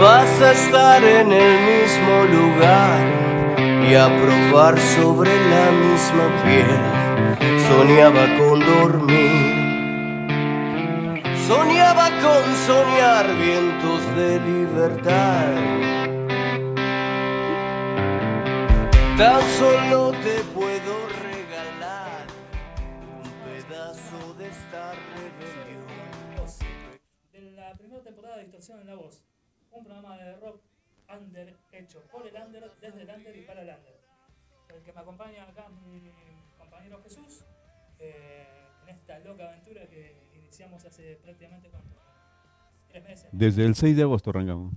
vas a estar en el mismo lugar y a probar sobre la misma piel. Soñaba con dormir, soñaba con soñar vientos de libertad. Tan solo te puedo regalar un pedazo de esta rebelión. de la primera temporada de Distorsión en la Voz, un programa de rock under hecho por el under, desde el under y para el under. El que me acompaña acá es mi compañero Jesús, eh, en esta loca aventura que iniciamos hace prácticamente ¿cuánto? tres meses. Desde el 6 de agosto arrancamos.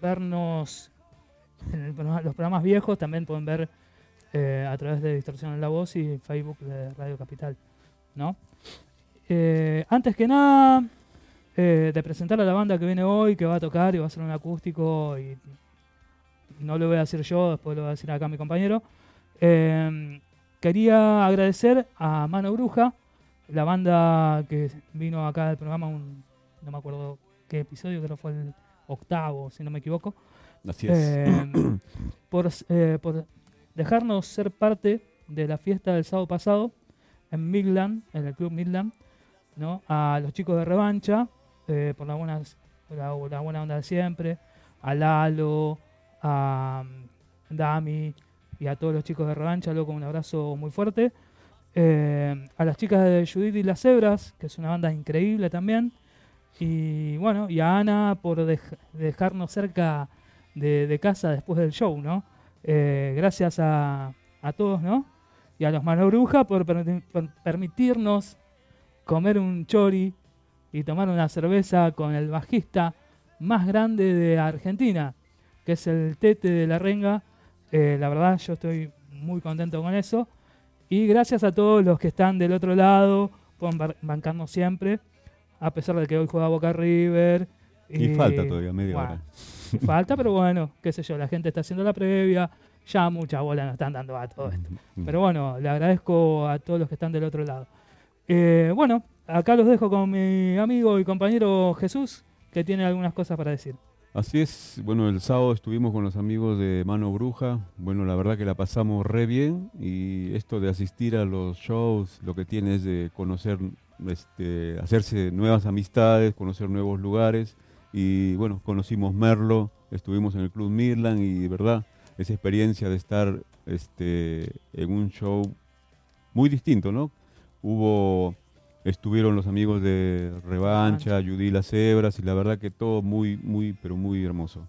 Vernos en los programas viejos, también pueden ver eh, a través de Distorsión en la Voz y Facebook de Radio Capital. ¿no? Eh, antes que nada, eh, de presentar a la banda que viene hoy, que va a tocar y va a ser un acústico, y no lo voy a decir yo, después lo va a decir acá mi compañero. eh, quería agradecer a Mano Bruja, la banda que vino acá al programa, un, no me acuerdo qué episodio, creo que fue el octavo, si no me equivoco. Así es. Eh, por, eh, por dejarnos ser parte de la fiesta del sábado pasado en Midland, en el Club Midland, ¿no? a los chicos de revancha, eh, por la buena, la, la buena onda de siempre, a Lalo, a mm, Dami y a todos los chicos de revancha, loco, un abrazo muy fuerte. Eh, a las chicas de Judith y las Cebras, que es una banda increíble también. Y bueno, y a Ana por dej- dejarnos cerca de, casa después del show, ¿no? Eh, gracias a, todos, ¿no? Y a los Mano Bruja por, permiti- por permitirnos comer un chori y tomar una cerveza con el bajista más grande de Argentina, que es el Tete de la Renga. Eh, la verdad, yo estoy muy contento con eso. Y gracias a todos los que están del otro lado, pueden bancarnos siempre, a pesar de que hoy juega Boca River. Y falta todavía media bueno, hora. Falta, pero bueno, qué sé yo, la gente está haciendo la previa, ya mucha bola nos están dando a todo esto. Mm. Pero bueno, le agradezco a todos los que están del otro lado. Eh, bueno, acá los dejo con mi amigo y compañero Jesús, que tiene algunas cosas para decir. Así es, bueno, el sábado estuvimos con los amigos de Mano Bruja, bueno, la verdad que la pasamos re bien y esto de asistir a los shows, lo que tiene es de conocer, este, hacerse nuevas amistades, conocer nuevos lugares y bueno, conocimos Merlo, estuvimos en el Club Mirland y de verdad, esa experiencia de estar este, en un show muy distinto, ¿no? Hubo Estuvieron los amigos de Revancha, Judy Las Cebras y la verdad que todo muy, muy, pero muy hermoso.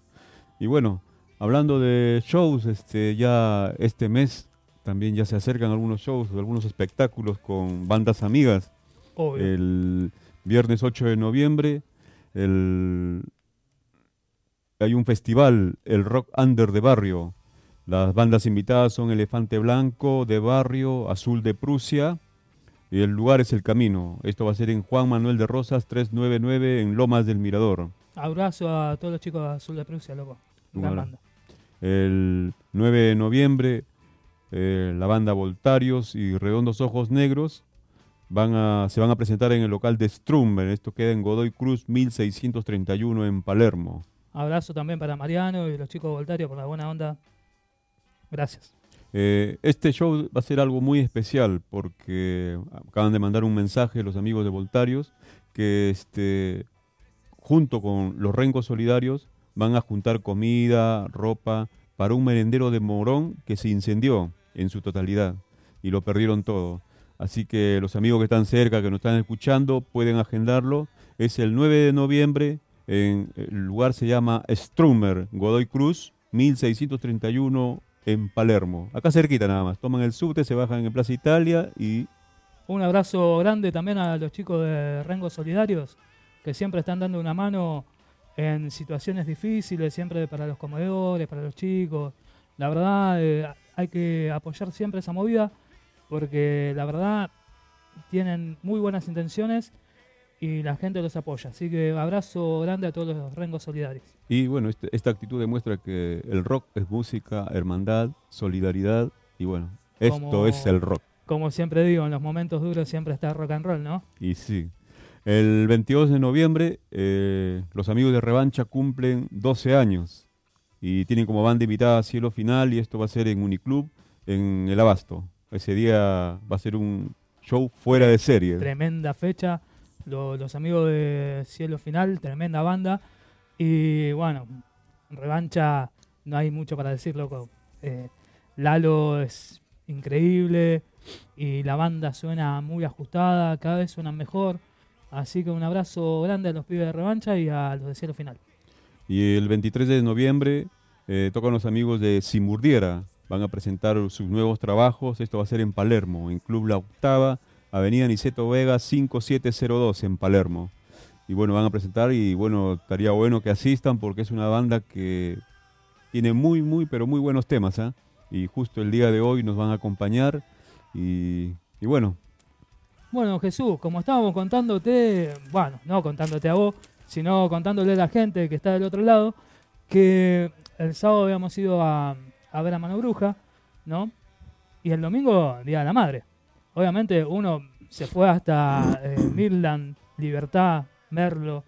Y bueno, hablando de shows, este, ya este mes también ya se acercan algunos shows, algunos espectáculos con bandas amigas. Obvio. El viernes 8 de noviembre el, hay un festival, el Rock Under de Barrio. Las bandas invitadas son Elefante Blanco de Barrio, Azul de Prusia, y el lugar es el camino. Esto va a ser en Juan Manuel de Rosas 399 en Lomas del Mirador. Abrazo a todos los chicos de Azul de Prusia, loco. Abrazo. banda. El 9 de noviembre eh, la banda Voltarios y Redondos Ojos Negros van a, se van a presentar en el local de Strumber. Esto queda en Godoy Cruz 1631 en Palermo. Abrazo también para Mariano y los chicos de Voltario por la buena onda. Gracias. Eh, este show va a ser algo muy especial porque acaban de mandar un mensaje los amigos de Voltarios que este, junto con los Rencos Solidarios van a juntar comida, ropa para un merendero de Morón que se incendió en su totalidad y lo perdieron todo. Así que los amigos que están cerca, que nos están escuchando, pueden agendarlo. Es el 9 de noviembre, en, el lugar se llama Strummer, Godoy Cruz, 1631 en Palermo. Acá cerquita nada más. Toman el subte, se bajan en Plaza Italia y Un abrazo grande también a los chicos de Rengos Solidarios, que siempre están dando una mano en situaciones difíciles, siempre para los comedores, para los chicos. La verdad, eh, hay que apoyar siempre esa movida, porque la verdad, tienen muy buenas intenciones y la gente los apoya. Así que abrazo grande a todos los rengos solidarios. Y bueno, este- esta actitud demuestra que el rock es música, hermandad, solidaridad y bueno, esto es el rock. Como siempre digo, en los momentos duros siempre está rock and roll, ¿no? Y sí. El 22 de noviembre, eh, los amigos de Revancha cumplen 12 años y tienen como banda invitada Cielo Final y esto va a ser en Uniclub, en El Abasto. Ese día va a ser un show fuera de serie. Tremenda fecha. Lo- los amigos de Cielo Final, tremenda banda. Y bueno, revancha, no hay mucho para decir, loco. Eh, Lalo es increíble y la banda suena muy ajustada, cada vez suena mejor. Así que un abrazo grande a los pibes de revancha y a los de Cielo Final. Y el 23 de noviembre eh, tocan los amigos de Simurdiera. Van a presentar sus nuevos trabajos. Esto va a ser en Palermo, en Club La Octava, Avenida Niceto Vega 5702 en Palermo. Y bueno, van a presentar y bueno, estaría bueno que asistan porque es una banda que tiene muy, muy, pero muy buenos temas. ¿ah? Y justo el día de hoy nos van a acompañar. Y, y bueno, Bueno, Jesús, como estábamos contándote, bueno, no contándote a vos, sino contándole a la gente que está del otro lado, que el sábado habíamos ido a, a ver a Mano Bruja, ¿no? Y el domingo, Día de la Madre. Obviamente uno se fue hasta eh, Midland, Libertad, Merlo,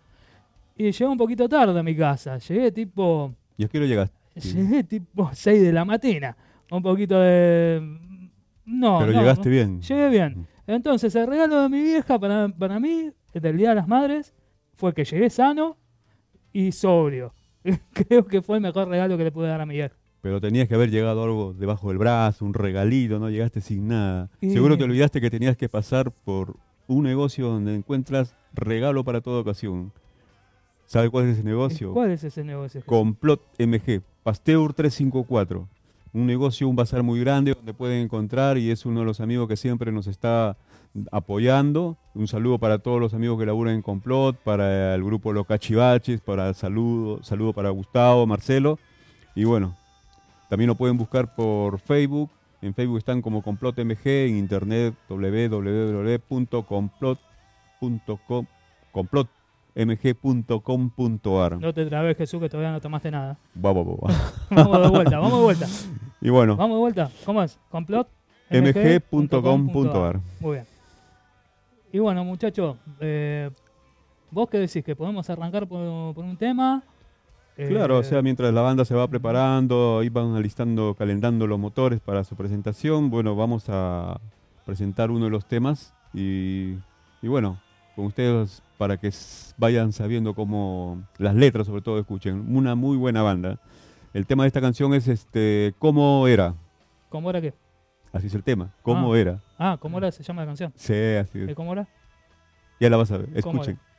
y llegué un poquito tarde a mi casa. Llegué tipo ¿y a qué hora llegaste? Llegué tipo 6 de la mañana. Un poquito de. No. pero no, llegaste bien. Llegué bien. Entonces, el regalo de mi vieja para, para mí, del Día de las Madres, fue que llegué sano y sobrio. Creo que fue el mejor regalo que le pude dar a mi vieja. Pero tenías que haber llegado algo debajo del brazo, un regalito, no llegaste sin nada. Seguro te olvidaste que tenías que pasar por un negocio donde encuentras regalo para toda ocasión. ¿Sabe cuál es ese negocio? ¿Cuál es ese negocio? Complot MG, Pasteur 354. Un negocio, un bazar muy grande donde pueden encontrar y es uno de los amigos que siempre nos está apoyando. Un saludo para todos los amigos que laburan en Complot, para el grupo Los Cachivaches, para el saludo, saludo para Gustavo, Marcelo. Y bueno, también lo pueden buscar por Facebook. En Facebook están como Complot MG, en internet www.complot.com complotmg.com.ar. No te trabes, Jesús, que todavía no tomaste nada. Va, va, va, va. vamos de vuelta, vamos de vuelta. Y bueno, Vamos de vuelta. ¿Cómo es? Complot. mg.com.ar. Muy bien. Y bueno, muchachos, eh, ¿vos qué decís? ¿Que podemos arrancar por, por un tema? Eh, Claro, o sea, mientras la banda se va preparando, van alistando, calentando los motores para su presentación, bueno, vamos a presentar uno de los temas y, y bueno, con ustedes para que vayan sabiendo cómo las letras sobre todo escuchen. Una muy buena banda. El tema de esta canción es este ¿Cómo era? ¿Cómo era qué? Así es el tema. ¿Cómo Ah. era? Ah, ¿cómo era? Se llama la canción. Sí, así es. ¿Eh, ¿Cómo era? Ya la vas a ver. ¿Cómo Escuchen. era?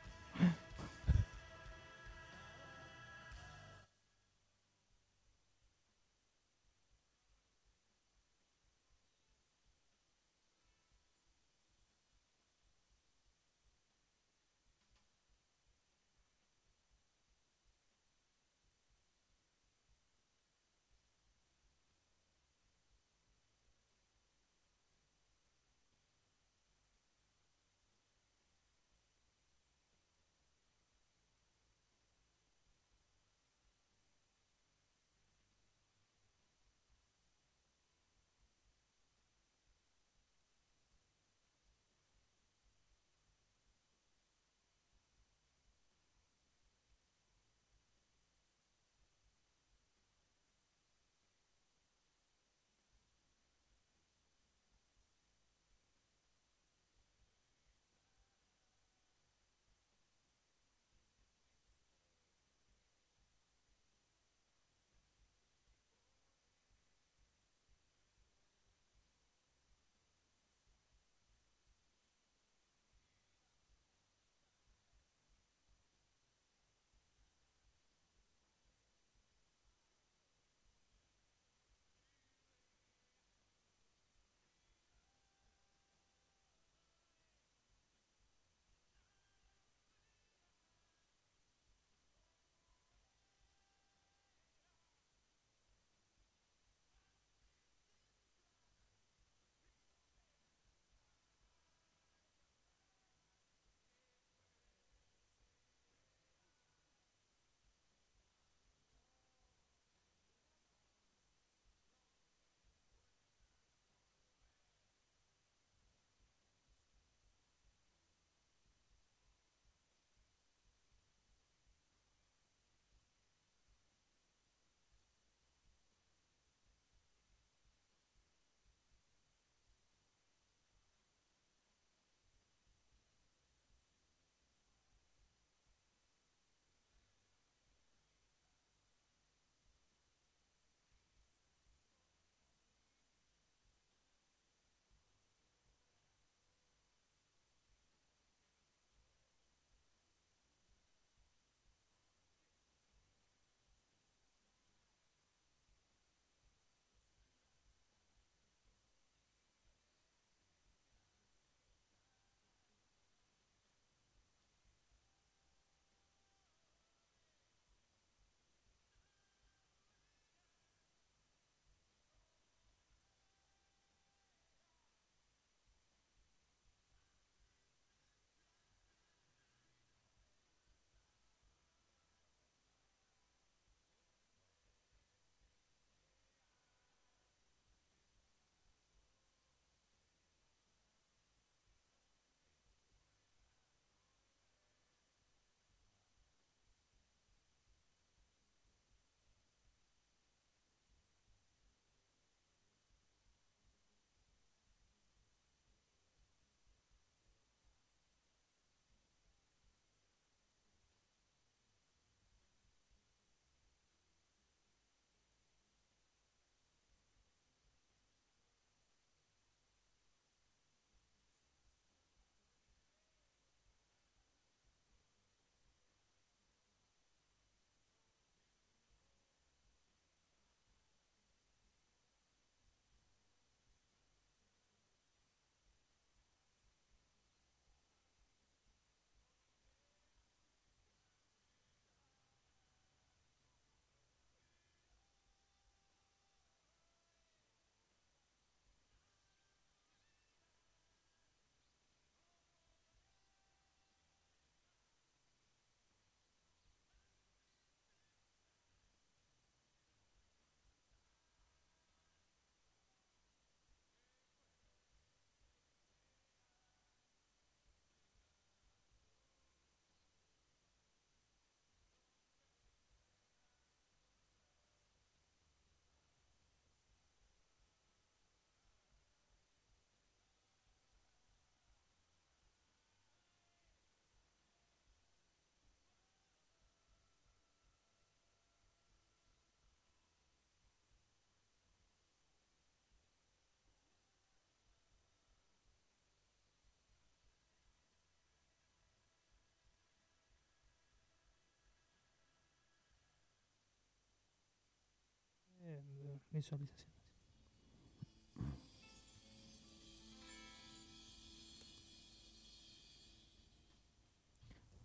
Visualizaciones.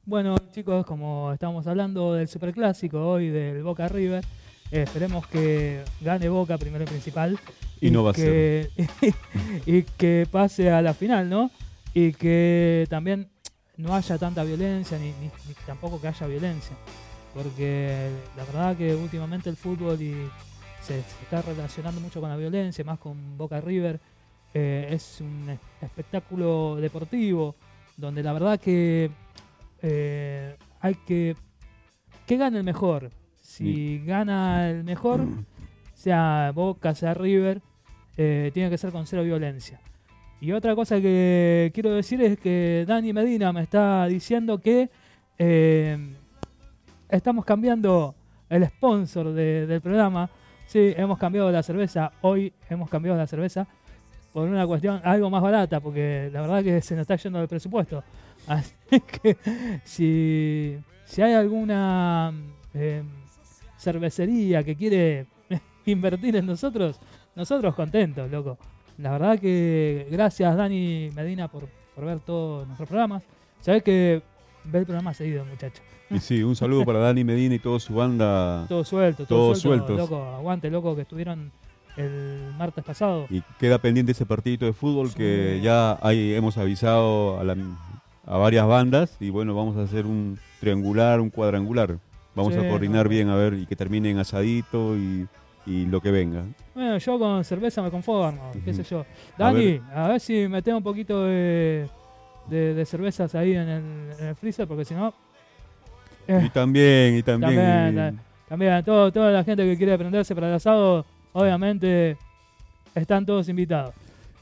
Bueno, chicos, como estamos hablando del superclásico hoy del Boca River, eh, esperemos que gane Boca primero y principal. Y no va a que, y que pase a la final, ¿no? Y que también no haya tanta violencia, ni, ni- ni tampoco que haya violencia. Porque la verdad que últimamente el fútbol y se, se está relacionando mucho con la violencia, más con Boca River. Eh, es un es- espectáculo deportivo donde la verdad que eh, hay que que gane el mejor. Si gana el mejor, sea Boca, sea River, eh, tiene que ser con cero violencia. Y otra cosa que quiero decir es que Dani Medina me está diciendo que eh, estamos cambiando el sponsor de- del programa. Sí, hemos cambiado la cerveza. Hoy hemos cambiado la cerveza por una cuestión algo más barata, porque la verdad que se nos está yendo el presupuesto. Así que si, si hay alguna eh, cervecería que quiere invertir en nosotros, nosotros contentos, loco. La verdad que gracias Dani Medina por, por ver todos nuestros programas. Sabes que ve el programa seguido, muchacho. Y sí, un saludo para Dani Medina y toda su banda. Todo suelto, todo suelto, loco. Aguante, loco, que estuvieron el martes pasado. Y queda pendiente ese partidito de fútbol que ya ahí hemos avisado a, la- a varias bandas y bueno, vamos a hacer un triangular, un cuadrangular. Vamos Sí, a coordinar no. bien a ver y que termine en asadito y, y lo que venga. Bueno, yo con cerveza me conformo, qué sé yo. A Dani, a ver, si metemos un poquito de, de, de cervezas ahí en el, en el freezer, porque si no... eh, Y también, y también. También, eh, eh. También, todo, toda la gente que quiere prenderse para el asado, obviamente están todos invitados.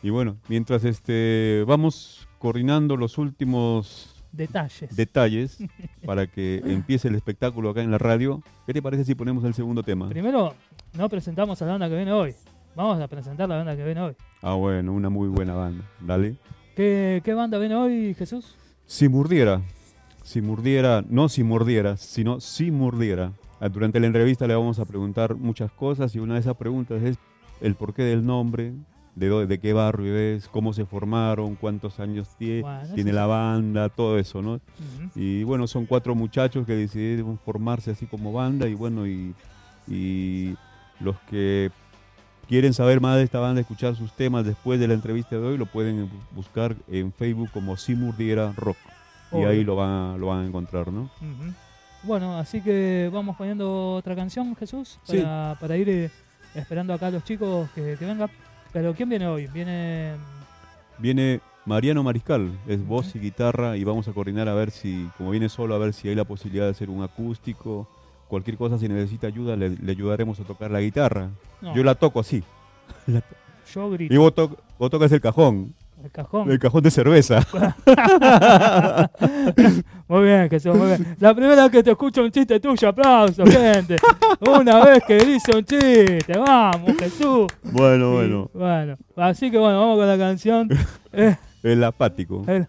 y bueno, mientras este vamos coordinando los últimos Detalles. detalles para que empiece el espectáculo acá en la radio, ¿qué te parece si ponemos el segundo tema? Primero, no presentamos a la banda que viene hoy. Vamos a presentar la banda que viene hoy. Ah, bueno, una muy buena banda. Dale. ¿Qué, qué banda viene hoy, Jesús? Si mordiera, si mordiera, no si mordiera, sino si mordiera. Ah, Durante la entrevista le vamos a preguntar muchas cosas y una de esas preguntas es el porqué del nombre, de, dó- de qué barrio es, cómo se formaron, cuántos años tiene eso la banda, todo eso, ¿no? Y bueno, son cuatro muchachos que decidieron formarse así como banda y bueno, y, y los que quieren saber más de esta banda, escuchar sus temas después de la entrevista de hoy, lo pueden bu- buscar en Facebook como Simurdiera Rock. Y ahí lo van, a, lo van a encontrar, ¿no? Bueno, así que vamos poniendo otra canción, Jesús, Sí. para, para ir eh, esperando acá a los chicos que, que vengan. Pero ¿quién viene hoy? Viene... Viene Mariano Mariscal, es voz y guitarra y vamos a coordinar a ver si, como viene solo, a ver si hay la posibilidad de hacer un acústico. Cualquier cosa, si necesita ayuda, le, le ayudaremos a tocar la guitarra. no, Yo la toco así. yo grito. Y vos, to- vos tocas el cajón, El cajón. el cajón de cerveza. Muy bien, Jesús, muy bien. La primera vez que te escucho un chiste tuyo, aplauso, gente. Una vez que dice un chiste, vamos, Jesús. Bueno, Y, bueno, bueno, así que bueno, vamos con la canción. El apático. el-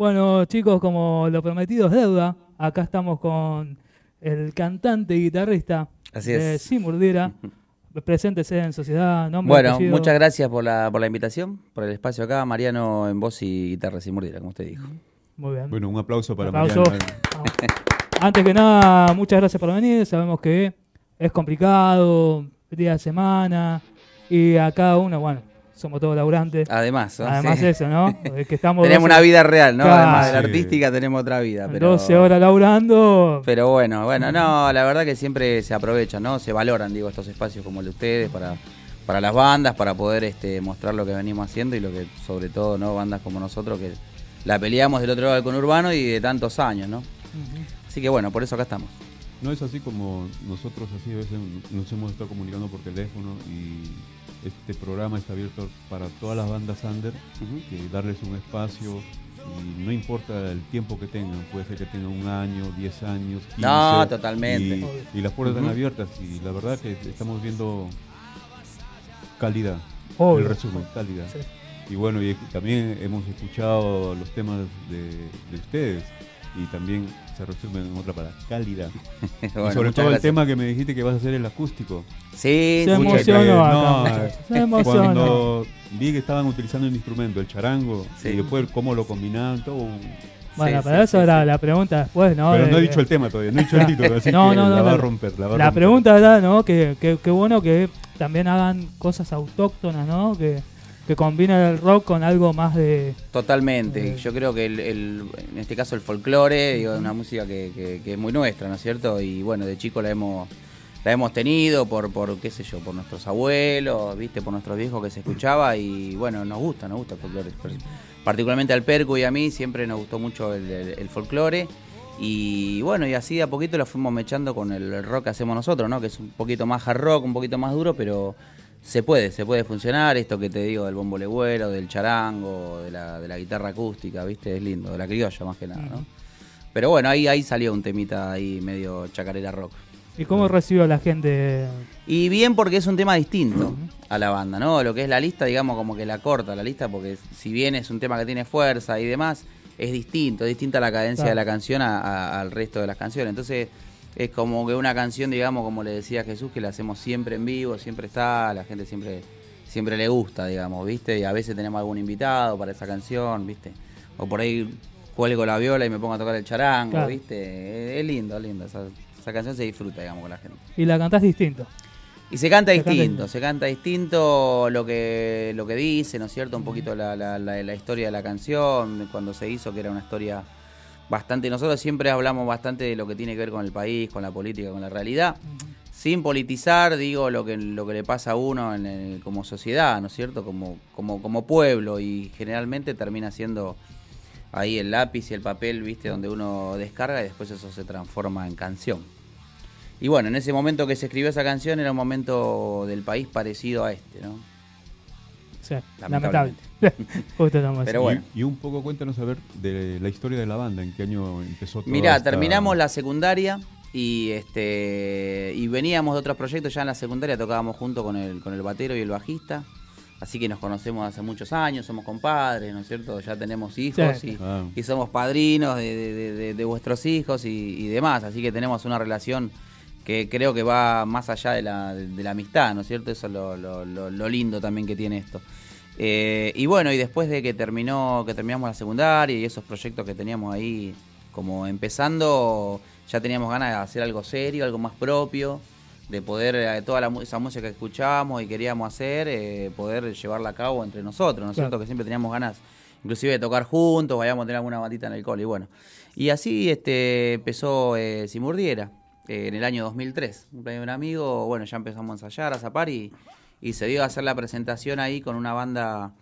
Bueno, chicos, como lo prometido es deuda, acá estamos con el cantante y guitarrista Así de es. Simurdira. Preséntese en sociedad, nombre, Bueno, apellido. muchas gracias por la, por la invitación, por el espacio acá. Mariano en voz y guitarra sin mordida, como usted dijo. Muy bien. Bueno, un aplauso para Aplauso. Mariana. Vamos. Antes que nada, muchas gracias por venir. Sabemos que es complicado, día de semana, y a cada uno, bueno, somos todos laburantes. Además, ¿no? Además Sí. eso, ¿no? Es que estamos tenemos 12 una vida real, ¿no? Claro. Además de la artística tenemos otra vida. Pero, 12 horas laburando. Pero bueno, bueno, no, la verdad que siempre se aprovechan, ¿no? Se valoran, digo, estos espacios como el de ustedes para, para las bandas, para poder este, mostrar lo que venimos haciendo y lo que, sobre todo, ¿no? Bandas como nosotros que la peleamos del otro lado del conurbano y de tantos años, ¿no? Así que bueno, por eso acá estamos. No es así como nosotros así a veces nos hemos estado comunicando por teléfono y este programa está abierto para todas las bandas under, que darles un espacio y no importa el tiempo que tengan, puede ser que tengan un año, 10 años, 15. No, totalmente. Y, y las puertas están abiertas y la verdad que estamos viendo calidad. Obvio. El resumen, calidad. Sí. Y bueno, y también hemos escuchado los temas de, de ustedes y también se en otra palabra. Bueno, y sobre todo el tema que me dijiste que vas a hacer el acústico. Sí, Se emocionó no, se emocionó. Cuando vi que estaban utilizando el instrumento, el charango, Sí. y después cómo lo combinaban, todo un- Bueno, Sí, pero sí, eso sí, era sí. la pregunta después, ¿no? Pero no he dicho el tema todavía, no he dicho el título, así No, que no, no, la va a romper. La, va a La romper. pregunta era, ¿no? Que, que, que bueno que también hagan cosas autóctonas, ¿no? Que, que combinen el rock con algo más de... Totalmente. Yo creo que el, el- en este caso el folclore, digo, es una música que, que- que es muy nuestra, ¿no es cierto? Y bueno, de chico la hemos la hemos tenido por, por qué sé yo, por nuestros abuelos, viste, por nuestros viejos que se escuchaba y bueno, nos gusta, nos gusta el folclore. Particularmente al Percu y a mí siempre nos gustó mucho el, el- el folclore y bueno, y así de a poquito lo fuimos mechando con el rock que hacemos nosotros, ¿no? Que es un poquito más hard rock, un poquito más duro, pero se puede, se puede funcionar. Esto que te digo del bombo legüero, del charango, de la, de la guitarra acústica, ¿viste? Es lindo, de la criolla más que nada, ¿no? Pero bueno, ahí, ahí salió un temita ahí medio chacarera rock. ¿Y cómo recibió la gente? Y bien porque es un tema distinto a la banda, ¿no? Lo que es la lista, digamos, como que la corta la lista, porque si bien es un tema que tiene fuerza y demás, es distinto, es distinta la cadencia Claro. de la canción a- a- al resto de las canciones. Entonces, es como que una canción, digamos, como le decía Jesús, que la hacemos siempre en vivo, siempre está, la gente siempre, siempre le gusta, digamos, ¿viste? Y a veces tenemos algún invitado para esa canción, ¿viste? O por ahí cuelgo la viola y me pongo a tocar el charango, Claro. ¿viste? Es, lindo, es lindo. Esa, esa canción se disfruta, digamos, con la gente. Y la cantás distinto. Y se canta Se distinto, se canta distinto lo que, lo que dice, ¿no es cierto? Un poquito la, la- la- la historia de la canción, cuando se hizo, que era una historia bastante... Nosotros siempre hablamos bastante de lo que tiene que ver con el país, con la política, con la realidad, sin politizar, digo, lo que, lo que le pasa a uno en el- como sociedad, ¿no es cierto? Como, como, como pueblo y generalmente termina siendo ahí el lápiz y el papel, ¿viste? Donde uno descarga y después eso se transforma en canción. Y bueno, en ese momento que se escribió esa canción era un momento del país parecido a este, ¿no? Sí, lamentable. Lamentablemente. Justo estamos Pero así. bueno. Y, y un poco cuéntanos a ver de la historia de la banda, en qué año empezó todo. Mirá, terminamos la secundaria y este y veníamos de otros proyectos, ya en la secundaria tocábamos junto con el, con el batero y el bajista. Así que nos conocemos hace muchos años, somos compadres, ¿no es cierto? Ya tenemos hijos Sí. y, Ah. y somos padrinos de, de- de- de- de vuestros hijos y, y demás. Así que tenemos una relación que creo que va más allá de la, de la amistad, ¿no es cierto? Eso es lo, lo- lo- lo lindo también que tiene esto. Eh, y bueno, y después de que terminó, que terminamos la secundaria y esos proyectos que teníamos ahí como empezando, ya teníamos ganas de hacer algo serio, algo más propio, de poder, eh, toda la, esa música que escuchábamos y queríamos hacer, eh, poder llevarla a cabo entre nosotros, ¿no es Claro. cierto? Que siempre teníamos ganas, inclusive de tocar juntos, vayamos a tener alguna batita en el cole, y bueno. Y así este, empezó eh, Simurdiera, eh, en el año 2003. Un de un amigo, bueno, ya empezamos a ensayar, a zapar y, y se dio a hacer la presentación ahí con una banda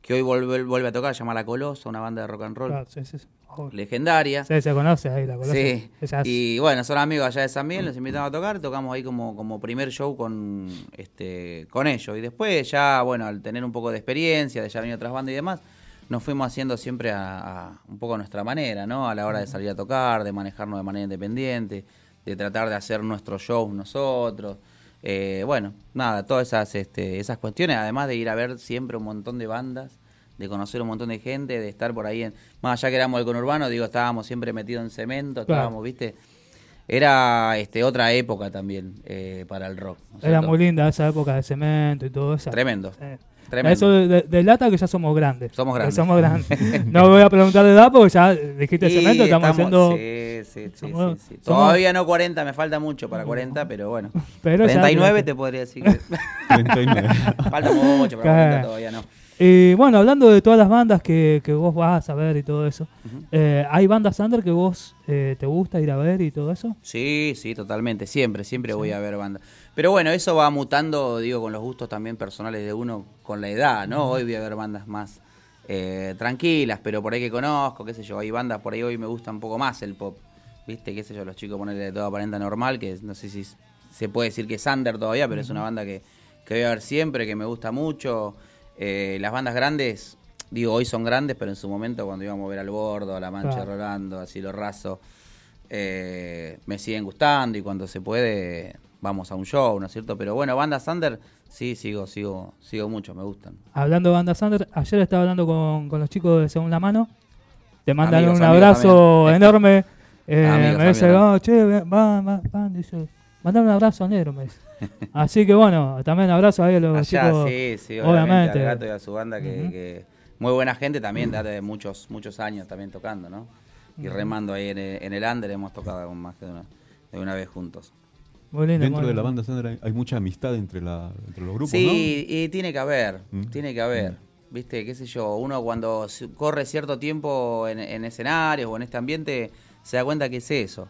que hoy vuelve, vuelve a tocar, se llama La Colosa, una banda de rock and roll Claro, sí, sí, sí. Joder. legendaria. Sí, se conoce ahí la conoce. Sí, y bueno, son amigos allá de San Miguel, los invitamos a tocar, tocamos ahí como, como primer show con este con ellos. Y después ya, bueno, al tener un poco de experiencia, de ya venir otras bandas y demás, nos fuimos haciendo siempre a, a un poco a nuestra manera, ¿no? A la hora de salir a tocar, de manejarnos de manera independiente, de tratar de hacer nuestros shows nosotros. Eh, bueno, nada, todas esas, este, esas cuestiones, además de ir a ver siempre un montón de bandas de conocer un montón de gente, de estar por ahí, en, más allá que éramos el conurbano, digo, estábamos siempre metidos en cemento, Claro. estábamos, viste, era este otra época también eh, para el rock. ¿no es Era cierto? muy linda esa época de cemento y todo eso. Tremendo, Eh, tremendo. Eso de, de- delata que ya somos grandes. Somos grandes. Somos grandes. no voy a preguntar de edad porque ya dijiste Y cemento, estamos, haciendo. Sí, sí, somos- sí, sí. somos- Todavía no 40, me falta mucho para 40, pero bueno. Pero ya- 39 te podría decir que 39. falta mucho para Claro. 40, todavía no. Y bueno, hablando de todas las bandas que, que vos vas a ver y todo eso, eh, ¿hay bandas under que vos eh, te gusta ir a ver y todo eso? Sí, sí, totalmente. Siempre, siempre voy a ver bandas. Pero bueno, eso va mutando, digo, con los gustos también personales de uno, con la edad, ¿no? Hoy voy a ver bandas más eh, tranquilas, pero por ahí que conozco, qué sé yo, hay bandas por ahí hoy me gusta un poco más el pop. ¿Viste? Qué sé yo, los chicos ponerle de toda aparenta normal, que no sé si se puede decir que es under todavía, pero es una banda que, que voy a ver siempre, que me gusta mucho. Eh, las bandas grandes, digo, hoy son grandes, pero en su momento cuando íbamos a ver al Bordo, a La Mancha Claro. Rolando, así lo raso, eh, me siguen gustando y cuando se puede vamos a un show, ¿no es cierto? Pero bueno, bandas under, sí, sigo, sigo, sigo mucho, me gustan. Hablando de bandas under, ayer estaba hablando con, con los chicos de Segunda Mano. Te mandan Amigos, un amigos abrazo enorme. Eh, Amigos, me dice. "Oh, che, van, van, van", dice, mandame un abrazo negro, me dice. Así que bueno, también abrazo ahí a los Allá, chicos. sí, sí, obviamente, al gato y a su banda que, muy buena gente también, de hace muchos, muchos años también tocando, ¿no? Y remando ahí en el, en el under hemos tocado con más que de una, de una vez juntos. Muy lindo, Dentro muy de la banda Sandra hay, hay mucha amistad entre, la, entre los grupos, Sí, y tiene que haber, Mm. tiene que haber. Viste, qué sé yo, uno cuando corre cierto tiempo en, en escenarios o en este ambiente se da cuenta que es eso.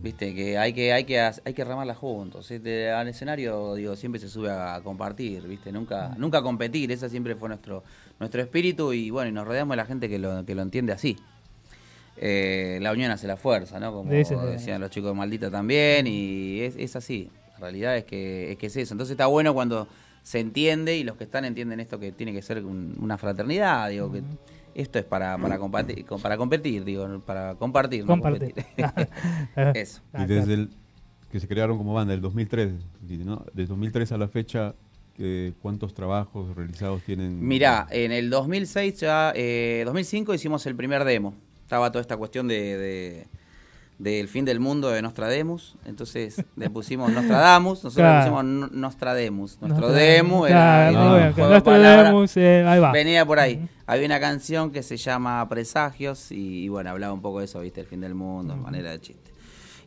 Viste, que hay que hay que ha- hay que remarla juntos. Este, al escenario, digo, siempre se sube a compartir, viste, nunca nunca a competir, ese siempre fue nuestro nuestro espíritu y bueno, y nos rodeamos de la gente que lo, que lo entiende así. Eh, la unión hace la fuerza, ¿no? Como decían los chicos de Maldita también, y es, es así. La realidad es que, es que es eso. Entonces está bueno cuando se entiende y los que están entienden esto que tiene que ser un- una fraternidad, digo, que esto es para, para, compartir, para competir, digo, para compartir. no Compartir. competir. Eso. Y desde el que se crearon como banda, el 2003, ¿no? Desde 2003 a la fecha, eh, ¿cuántos trabajos realizados tienen? Mirá, en el 2006 ya, eh, 2005 hicimos el primer demo. Estaba toda esta cuestión de, de- del fin del mundo de Nostradamus. Entonces le pusimos Nostradamus, nosotros Claro. le pusimos No- Nostradamus. Nuestro Nostradamus. demo era Claro, era demo, eh, ahí va. Venía por ahí. Había una canción que se llama Presagios y, y bueno, hablaba un poco de eso, viste, el fin del mundo, manera de chiste.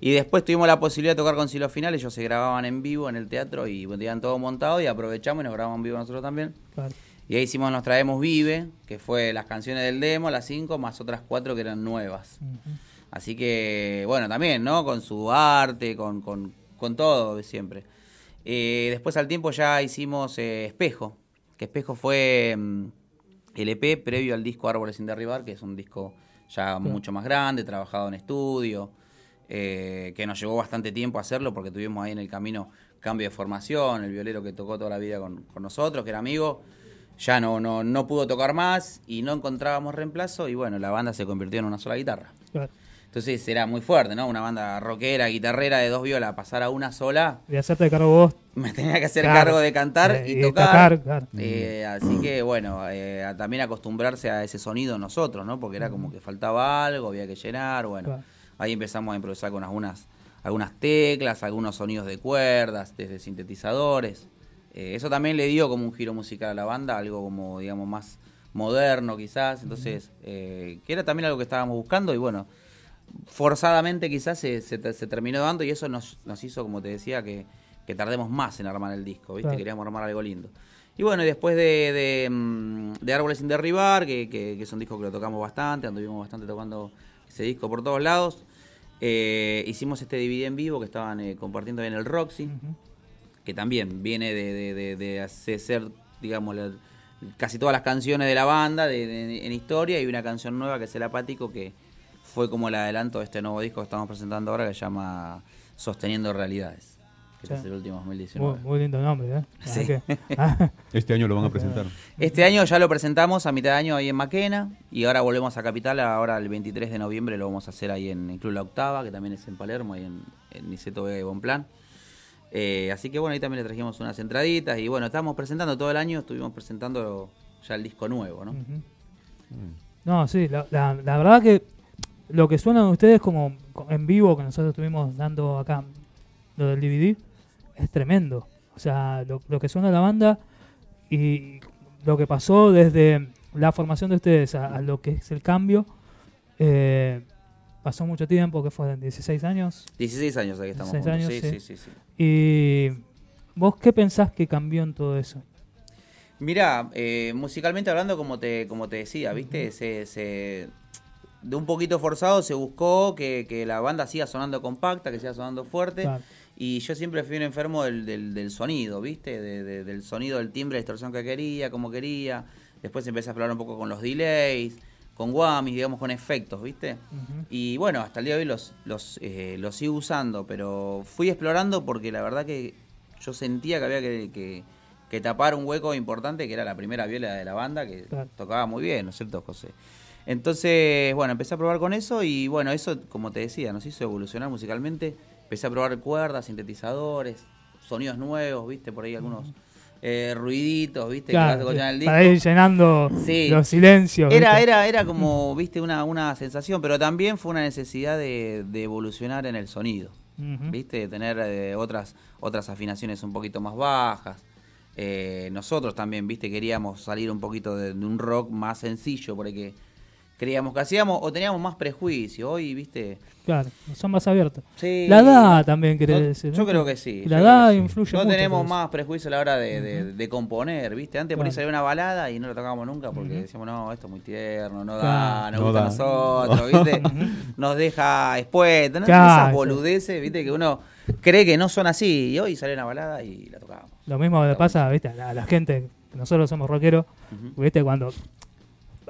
Y después tuvimos la posibilidad de tocar con Silos Final, ellos se grababan en vivo en el teatro y tenían todo montado y aprovechamos y nos grabamos en vivo nosotros también. Claro. Y ahí hicimos Nos Traemos Vive, que fue las canciones del demo, las cinco, más otras cuatro que eran nuevas. Así que, bueno, también, ¿no? Con su arte, con, con, con todo de siempre. Eh, después al tiempo ya hicimos eh, Espejo, que Espejo fue mm, el EP previo al disco Árboles sin Derribar, que es un disco ya mucho más grande, trabajado en estudio, eh, que nos llevó bastante tiempo hacerlo porque tuvimos ahí en el camino cambio de formación, el violero que tocó toda la vida con, con nosotros, que era amigo, ya no, no, no pudo tocar más y no encontrábamos reemplazo y bueno, la banda se convirtió en una sola guitarra. Claro. Entonces era muy fuerte, ¿no? Una banda rockera, guitarrera de dos violas, pasar a una sola, Y hacerte cargo vos. me tenía que hacer cargo de cantar y, y tocar. tocar. Eh, así que bueno, eh, también acostumbrarse a ese sonido nosotros, ¿no? Porque era como que faltaba algo, había que llenar, bueno. Claro. Ahí empezamos a improvisar con algunas, algunas teclas, algunos sonidos de cuerdas, desde sintetizadores. Eh, eso también le dio como un giro musical a la banda, algo como, digamos, más moderno quizás. Entonces, eh, que era también algo que estábamos buscando y bueno, forzadamente quizás se, se te- se terminó dando y eso nos, nos hizo, como te decía, que, que tardemos más en armar el disco, ¿viste? Claro. Queríamos armar algo lindo. Y bueno, y después de, de, mm, de Árboles sin Derribar, que, que, que es un disco que lo tocamos bastante, anduvimos bastante tocando ese disco por todos lados, eh, hicimos este DVD en vivo que estaban eh, compartiendo en el Roxy, que también viene de, de, de, de hacer, ser, digamos, la- casi todas las canciones de la banda en historia y una canción nueva que es El Apático, que fue como el adelanto de este nuevo disco que estamos presentando ahora, que se llama Sosteniendo Realidades, que Sí. es el último Muy, 2019. muy lindo nombre, ¿eh? Sí. Así que- ah, Este año lo van a presentar. Este año ya lo presentamos a mitad de año ahí en Maquena y ahora volvemos a Capital, ahora el 23 de noviembre lo vamos a hacer ahí en el Club La Octava, que también es en Palermo, ahí en, en Niceto Vega y Bonplan. Eh, así que bueno, ahí también le trajimos unas entraditas y bueno, estábamos presentando todo el año, estuvimos presentando ya el disco nuevo, ¿no? Mm. No, sí, la, la- la verdad que lo que suenan ustedes como co- en vivo que nosotros estuvimos dando acá, lo del DVD, es tremendo. O sea, lo, lo que suena la banda y lo que pasó desde la formación de ustedes a, a lo que es el cambio, eh, pasó mucho tiempo, que fue 16 años. 16 años aquí estamos 16 juntos. años, sí, sí. sí. ¿Y vos qué pensás que cambió en todo eso? Mirá, eh, musicalmente hablando, como te, como te decía, ¿viste? Se, se- de un poquito forzado se buscó que, que la banda siga sonando compacta, que siga sonando fuerte. Claro. Y yo siempre fui un enfermo del, del, del sonido, ¿viste? De- de- del sonido, del timbre, la distorsión que quería, como quería. Después empecé a explorar un poco con los delays, con whammies, digamos, con efectos, ¿viste? Y bueno, hasta el día de hoy los, los, eh, los sigo usando, pero fui explorando porque la verdad que yo sentía que había que, que- que tapar un hueco importante, que era la primera viola de la banda, que Claro. tocaba muy bien, ¿no es cierto, José? Entonces, bueno, empecé a probar con eso y bueno, eso, como te decía, nos hizo evolucionar musicalmente. Empecé a probar cuerdas, sintetizadores, sonidos nuevos, ¿viste? Por ahí algunos eh, ruiditos, ¿viste? que Claro, en el para disco. ir llenando Sí. los silencios. Era, ¿viste? era, era como, viste, una, una sensación, pero también fue una necesidad de, de evolucionar en el sonido, viste, de tener eh, otras, otras afinaciones un poquito más bajas. Eh, nosotros también, viste, queríamos salir un poquito de, de un rock más sencillo, porque creíamos que hacíamos o teníamos más prejuicio. Hoy, viste, Claro, son más abiertos. Sí. La edad también, querés No, decir. Yo creo que sí. La edad que sí. influye No mucho. tenemos más prejuicio a la hora de, de- de componer, ¿viste? Antes por ahí Claro. salía una balada y no la tocábamos nunca porque decíamos, no, esto es muy tierno, no da, Claro. nos No gusta a da. nosotros, ¿viste? Nos deja expuestos, ¿no? Claro, Esas boludeces, ¿viste? Que uno cree que no son así y hoy sale una balada y la tocábamos. Lo mismo le pasa, viste, a la, a la gente, nosotros somos rockeros, viste, cuando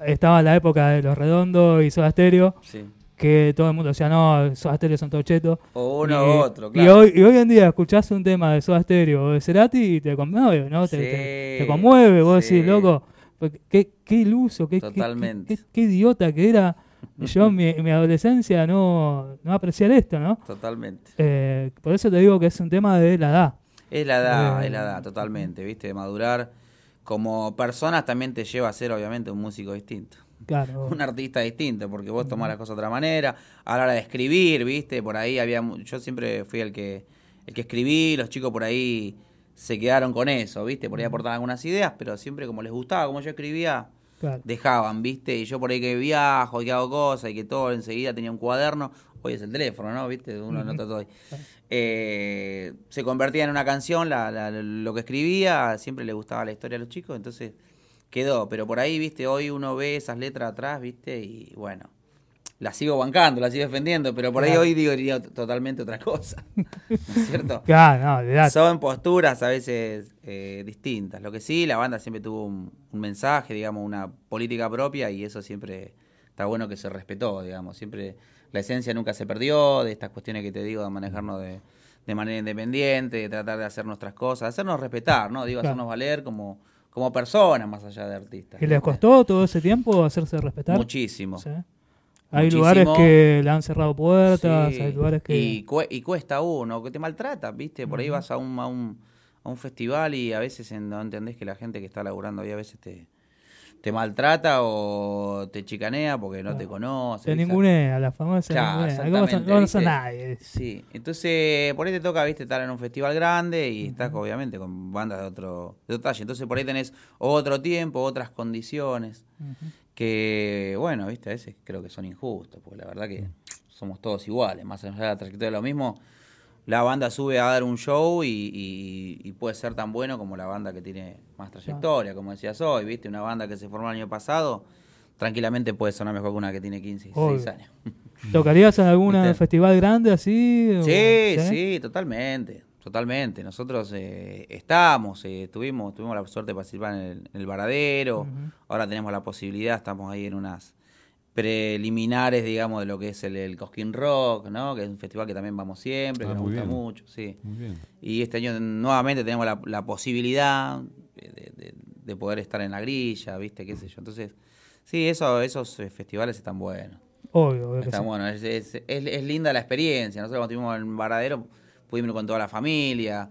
estaba la época de los redondos y Soda Stereo, Sí. que todo el mundo decía, no, Soda Stereo son todos chetos. O uno y, u otro, y claro. hoy, y hoy en día escuchás un tema de Soda Stereo o de Cerati y te conmueve, ¿no? Te, Sí, te- te conmueve, vos sí. decís, loco, pues, qué, qué iluso, qué, Totalmente. qué, qué- qué idiota que era. Yo en mi, mi adolescencia no, no apreciar esto, ¿no? Totalmente. Eh, por eso te digo que es un tema de la edad. Es la edad, Eh, es la edad, totalmente, ¿viste? De madurar como personas también te lleva a ser, obviamente, un músico distinto. Claro. un artista distinto, porque vos tomás las cosas de otra manera. A la hora de escribir, ¿viste? Por ahí había. Yo siempre fui el que, el que escribí, los chicos por ahí se quedaron con eso, ¿viste? Por ahí aportaban algunas ideas, pero siempre como les gustaba, como yo escribía, claro. dejaban, ¿viste? Y yo por ahí que viajo y que hago cosas y que todo enseguida tenía un cuaderno. Hoy es el teléfono, ¿no? ¿Viste? Uno Ujú. anota todo. Eh, se convertía en una canción, la- la- lo que escribía, siempre le gustaba la historia a los chicos, entonces quedó. Pero por ahí, ¿viste? Hoy uno ve esas letras atrás, ¿viste? Y bueno, las sigo bancando, las sigo defendiendo, pero por ahí hoy digo diría totalmente otra cosa. ¿No es cierto? Claro, no, de. Son posturas a veces eh, distintas. Lo que sí, la banda siempre tuvo un, un mensaje, digamos, una política propia y eso siempre está bueno que se respetó, digamos. Siempre la esencia nunca se perdió de estas cuestiones que te digo, de manejarnos de, de manera independiente, de tratar de hacer nuestras cosas, hacernos respetar, ¿no? Digo, Claro. hacernos valer como, como personas más allá de artistas. ¿Y les costó todo ese tiempo hacerse respetar? Muchísimo. Sí. Hay Muchísimo. lugares que le han cerrado puertas, Sí, hay lugares que... Y, cue- y cuesta uno, que te maltrata, ¿viste? Por ahí vas a un, a, un, a un festival y a veces en- no entendés que la gente que está laburando ahí a veces te, te maltrata o te chicanea porque no te Claro. conoce. Se ¿viste? ningunea, la famosa Claro, ningunea. ¿Cómo son- exactamente, no son ¿viste? nadie? Sí, entonces por ahí te toca, viste, estar en un festival grande y estás obviamente con bandas de otro, de otro talle. Entonces por ahí tenés otro tiempo, otras condiciones que, bueno, viste, a veces creo que son injustos, porque la verdad que somos todos iguales, más allá de la trayectoria de lo mismo. La banda sube a dar un show y, y- y puede ser tan bueno como la banda que tiene más trayectoria, como decías hoy, viste, una banda que se formó el año pasado, tranquilamente puede sonar mejor que una que tiene 15, 16 Obvio. años. ¿Tocarías en algún festival grande así? o- Sí, sí, totalmente, totalmente. Nosotros eh, estamos, eh, tuvimos, tuvimos la suerte de participar en el, en el Varadero, ahora tenemos la posibilidad, estamos ahí en unas preliminares, digamos, de lo que es el, el Cosquín Rock, ¿no? Que es un festival que también vamos siempre, Ah, que nos gusta bien. mucho, sí. Muy bien. Y este año nuevamente tenemos la, la posibilidad de, de- de- de poder estar en la grilla, ¿viste? ¿Qué sé yo? Entonces, sí, eso, esos eh, festivales están buenos. Obvio, obvio que Está sí. bueno, es, es- es- es linda la experiencia. Nosotros cuando estuvimos en Varadero pudimos ir con toda la familia.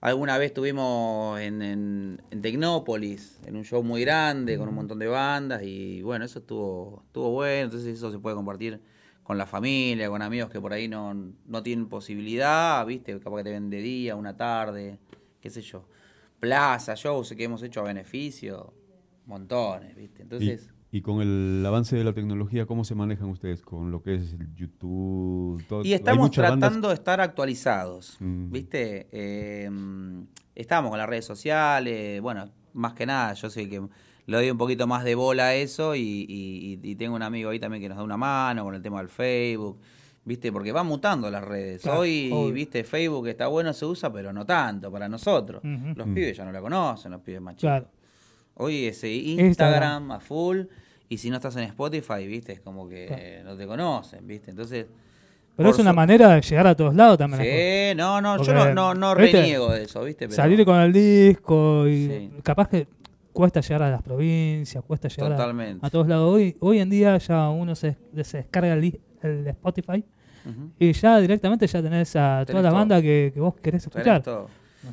Alguna vez estuvimos en, en, en Tecnópolis, en un show muy grande, con un montón de bandas, y bueno, eso estuvo, estuvo bueno, entonces eso se puede compartir con la familia, con amigos que por ahí no, no tienen posibilidad, ¿viste? Capaz que te ven de día, una tarde, qué sé yo. Plaza, shows que hemos hecho a beneficio, montones, ¿viste? Entonces... Y, y con el avance de la tecnología, ¿cómo se manejan ustedes con lo que es el YouTube? Todo? Y estamos tratando bandas- de estar actualizados, Mm. ¿viste? Eh, estamos con las redes sociales, bueno, más que nada, yo sé que le doy un poquito más de bola a eso y, y- y tengo un amigo ahí también que nos da una mano con el tema del Facebook, ¿viste? Porque van mutando las redes. Claro, Hoy. ¿viste? Facebook está bueno, se usa, pero no tanto para nosotros. Los Mm. pibes ya no la conocen, los pibes más chicos. Claro. Hoy es eh, Instagram. Instagram, a full. Y si no estás en Spotify, viste, es como que Claro. no te conocen, viste. Entonces, Pero es una su- manera de llegar a todos lados también. las. Sí, no, no, Porque, yo no, no, reniego de eso, ¿viste? Pero Salir con el disco y Sí. capaz que cuesta llegar a las provincias, cuesta llegar a, todos lados. Hoy, hoy en día ya uno se, se descarga el, el Spotify y ya directamente ya tenés a Tenés toda la todo. banda que, que vos querés escuchar.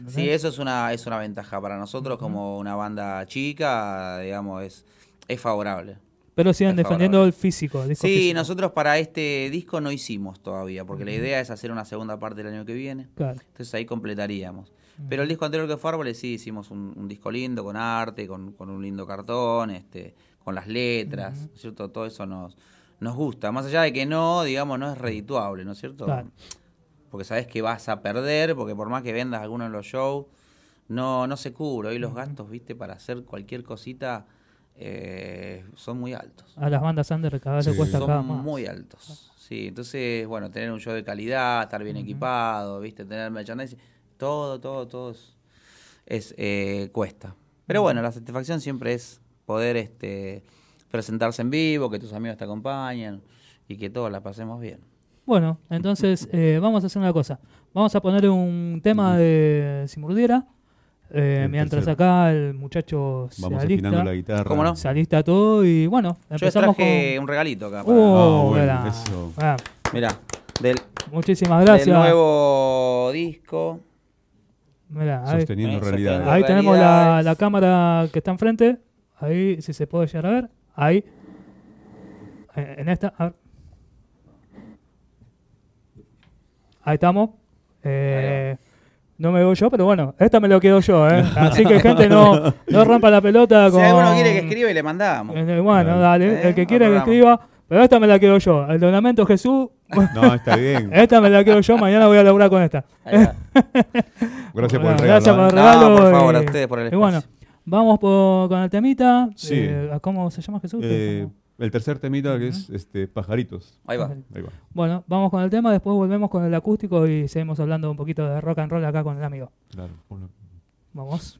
Sí, eso es una, es una ventaja. Para nosotros, como una banda chica, digamos, es, es favorable. Pero siguen defendiendo favorable. el físico. el disco Sí, físico. nosotros para este disco no hicimos todavía, porque la idea es hacer una segunda parte el año que viene. Claro. Entonces ahí completaríamos. Pero el disco anterior que fue Árboles sí hicimos un, un disco lindo, con arte, con, con un lindo cartón, este, con las letras, ¿no es ¿cierto? Todo eso nos, nos gusta. Más allá de que no, digamos, no es redituable, ¿no es cierto? Claro. Porque sabes que vas a perder, porque por más que vendas alguno en los shows, no, no se cubre. Hoy los gastos, viste, para hacer cualquier cosita eh, son muy altos. A las bandas under cada vez le Sí. cuesta cada Son más. muy altos. Sí, entonces, bueno, tener un show de calidad, estar bien equipado, viste, tener merchandising, todo, todo, todo es, es, eh, cuesta. Pero bueno, la satisfacción siempre es poder este presentarse en vivo, que tus amigos te acompañen y que todos la pasemos bien. Bueno, entonces eh, vamos a hacer una cosa. Vamos a poner un tema de Simurdiera. eh, mientras acá el muchacho se Vamos afinando alista, la guitarra. ¿Cómo no? se alista todo y bueno, Yo empezamos traje con... un regalito acá. para- Oh, bueno, mirá. eso. Ah, Mirá, del, muchísimas gracias. del nuevo disco. Mirá, ahí, Sosteniendo Eh, realidad. sosteniendo- ahí tenemos la, cámara que está enfrente. Ahí, si se puede llegar a ver. Ahí. Eh, En esta. a ver. Ahí estamos. Eh, no me veo yo, pero bueno, esta me lo quedo yo, ¿eh? Así que gente no, no rompa la pelota Si con... alguno quiere que escriba y le mandamos. Eh, Bueno, dale, Eh, el que quiera que escriba, pero esta me la quedo yo. El donamento Jesús, No, está bien. esta me la quedo yo, mañana voy a laburar con esta. Gracias por el regalo. gracias por ¿eh? el regalo. No, por favor, a y- ustedes por el Y bueno, espacio. vamos por- con el temita. Sí. Eh, ¿Cómo se llama Jesús? Eh, el tercer temita que es este pajaritos. Ahí va. Ahí va. Bueno, vamos con el tema, después volvemos con el acústico y seguimos hablando un poquito de rock and roll acá con el amigo. Claro. ponlo. Vamos.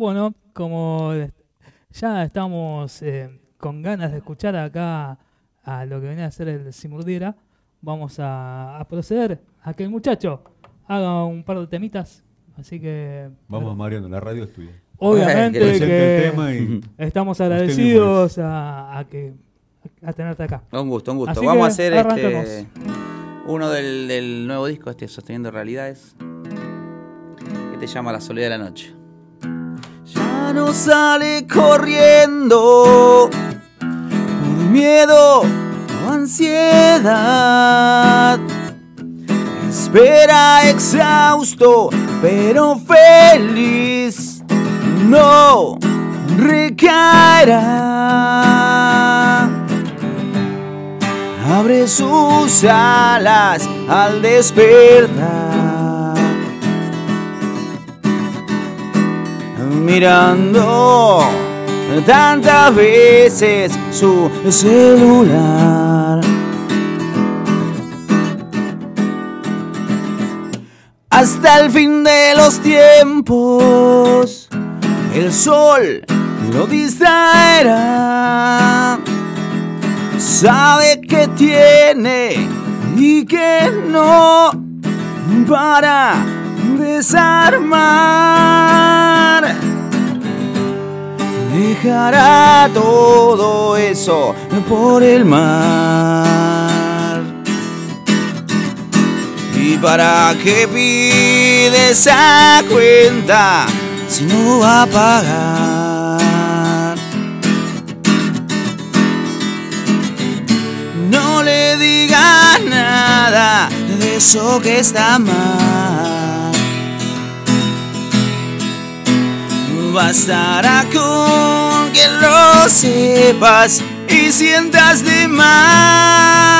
Bueno, como ya estamos eh, con ganas de escuchar acá a lo que venía a hacer el Simurdiera, vamos a, a proceder a que el muchacho haga un par de temitas. Así que. Vamos, Mariano, la radio es tuya. Obviamente que el tema y estamos agradecidos a, a que a tenerte acá. Un gusto, un gusto. Así Vamos a hacer este uno del, del nuevo disco, este Sosteniendo Realidades, que te llama La Soledad de la Noche. Ya no sale corriendo por miedo o ansiedad. Espera exhausto, pero feliz. No recaerá. Abre sus alas al despertar. Mirando tantas veces su celular. Hasta el fin de los tiempos, el sol lo distraerá. Sabe que tiene y que no para desarmar. Dejará todo eso por el mar. ¿Y para qué pide esa cuenta si no va a pagar? No le diga nada de eso que está mal. Bastará con que lo sepas y sientas de más.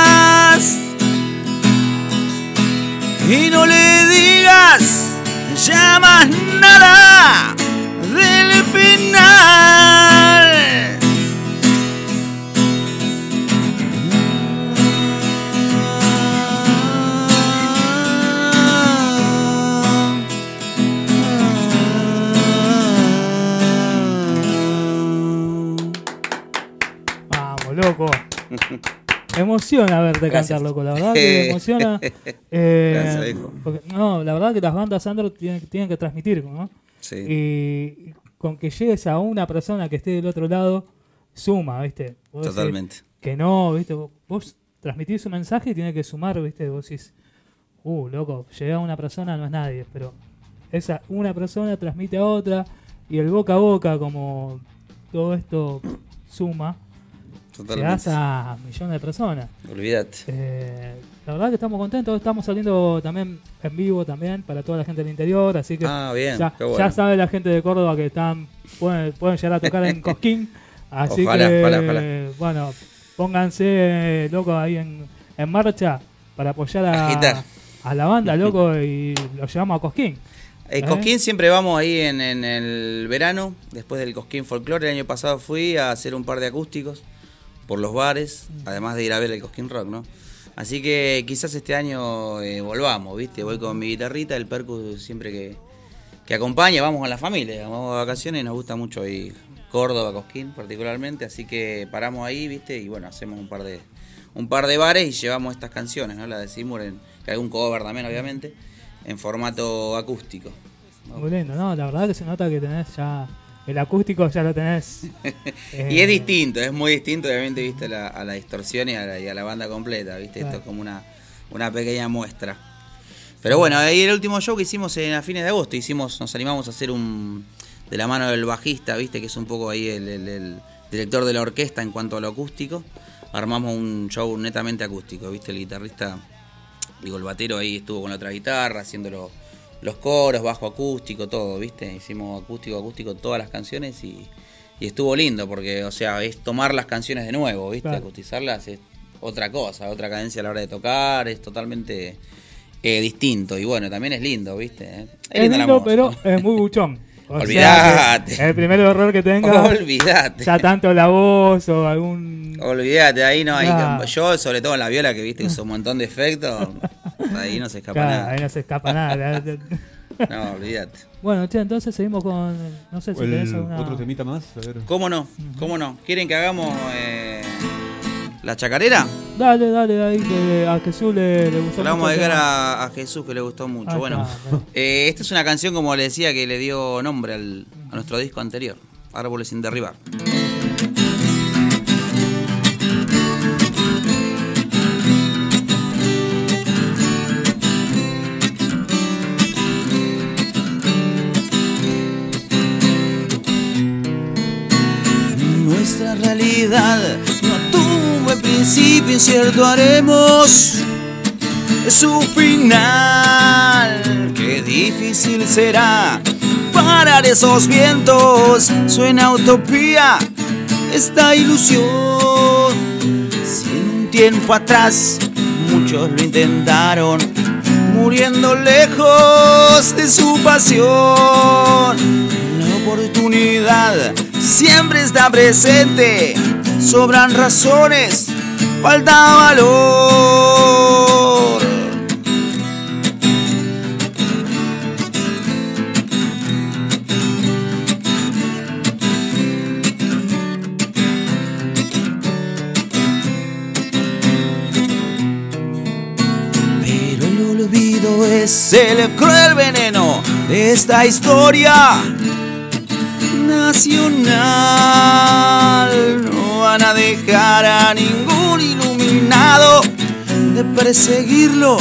Y no le digas ya más nada del final. Loco. Emociona verte Gracias. cantar, loco. La verdad que me emociona. eh, Gracias, viejo. porque- no, la verdad que las bandas Sandro tienen, tienen que transmitir, ¿no? Sí. Y con que llegues a una persona que esté del otro lado, suma, ¿viste? Vos Totalmente. Que no, ¿viste? Vos, transmitís un mensaje y tiene que sumar, ¿viste? Vos decís, uh, loco, llegar a una persona no es nadie, pero esa una persona transmite a otra y el boca a boca, como todo esto suma, Totalmente. a millones de personas. Olvídate. Eh, la verdad que estamos contentos, estamos saliendo también en vivo también para toda la gente del interior, así que Ah, bien. ya, qué bueno. ya sabe la gente de Córdoba que están pueden, pueden llegar a tocar en Cosquín, así Ojalá, que ojalá, ojalá. bueno, pónganse locos ahí en, en marcha para apoyar a, a la banda, loco, y lo llevamos a Cosquín. Eh, ¿Eh? Cosquín siempre vamos ahí en, en el verano, después del Cosquín Folklore. El año pasado fui a hacer un par de acústicos por los bares, además de ir a ver el Cosquín Rock, ¿no? Así que quizás este año eh, volvamos, ¿viste? Voy con mi guitarrita, el percu siempre que, que acompaña, vamos con la familia, vamos de vacaciones nos gusta mucho ir Córdoba, Cosquín particularmente, así que paramos ahí, ¿viste? Y bueno, hacemos un par de un par de bares y llevamos estas canciones, ¿no? La de Seymour, en, que hay un cover también, obviamente, en formato acústico. Muy lindo, ¿no? La verdad que se nota que tenés ya el acústico, ya lo tenés. eh, Y es distinto, es muy distinto, obviamente, viste, a la, a la distorsión y a la, y a la banda completa, viste, Claro. esto es como una, una pequeña muestra. Pero bueno, ahí el último show que hicimos en, a fines de agosto, hicimos, nos animamos a hacer un de la mano del bajista, viste, que es un poco ahí el, el- el director de la orquesta en cuanto a lo acústico. Armamos un show netamente acústico, viste, el guitarrista, digo, el batero ahí estuvo con la otra guitarra, haciendo los, coros, bajo acústico, todo, viste. Hicimos acústico, acústico, todas las canciones y, y estuvo lindo porque, o sea, es tomar las canciones de nuevo, viste, Claro. acustizarlas es otra cosa, otra cadencia a la hora de tocar, es totalmente eh, distinto y bueno, también es lindo, viste. eh. Es lindo, pero es muy buchón. O Olvidate. el primer error que tenga, Olvídate. ya tanto la voz o algún. Olvídate, ahí no hay. Claro. Yo, sobre todo en la viola, que viste que es un montón de efectos, ahí no se escapa Claro, nada. ahí no se escapa nada. No, olvídate. Bueno, che, entonces seguimos con. No sé si tenés alguna. Otro temita más, a ver. ¿Cómo no? ¿Cómo no? ¿Quieren que hagamos eh, la chacarera? Dale, dale, ahí que a Jesús le, le gustó Le vamos a mucho tema. a, a Jesús que le gustó mucho. Bueno, eh, esta es una canción, como le decía, que le dio nombre al- a nuestro disco anterior, Árboles sin derribar. No tuvo buen principio, incierto haremos su final. Qué difícil será parar esos vientos. Suena utopía esta ilusión. Si en un tiempo atrás muchos lo intentaron, muriendo lejos de su pasión. La oportunidad siempre está presente. Sobran razones, falta valor. Pero el olvido es el cruel veneno de esta historia nacional. Van a dejar a ningún iluminado de perseguirlo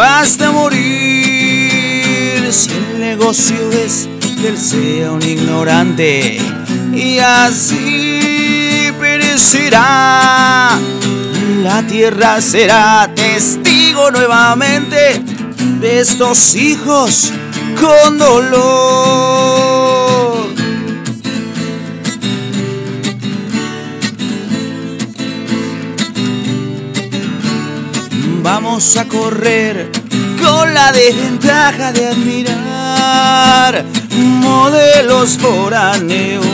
hasta morir. Si el negocio es que él sea un ignorante y así perecerá. La tierra será testigo nuevamente de estos hijos con dolor. Vamos a correr con la desventaja de admirar modelos foráneos.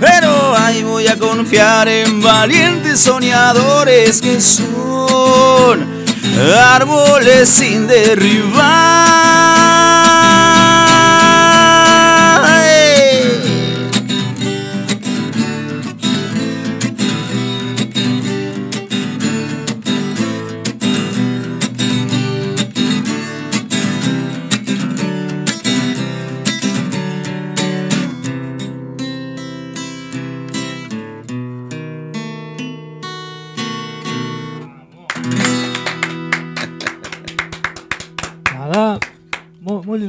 Pero ahí voy a confiar en valientes soñadores que son árboles sin derribar.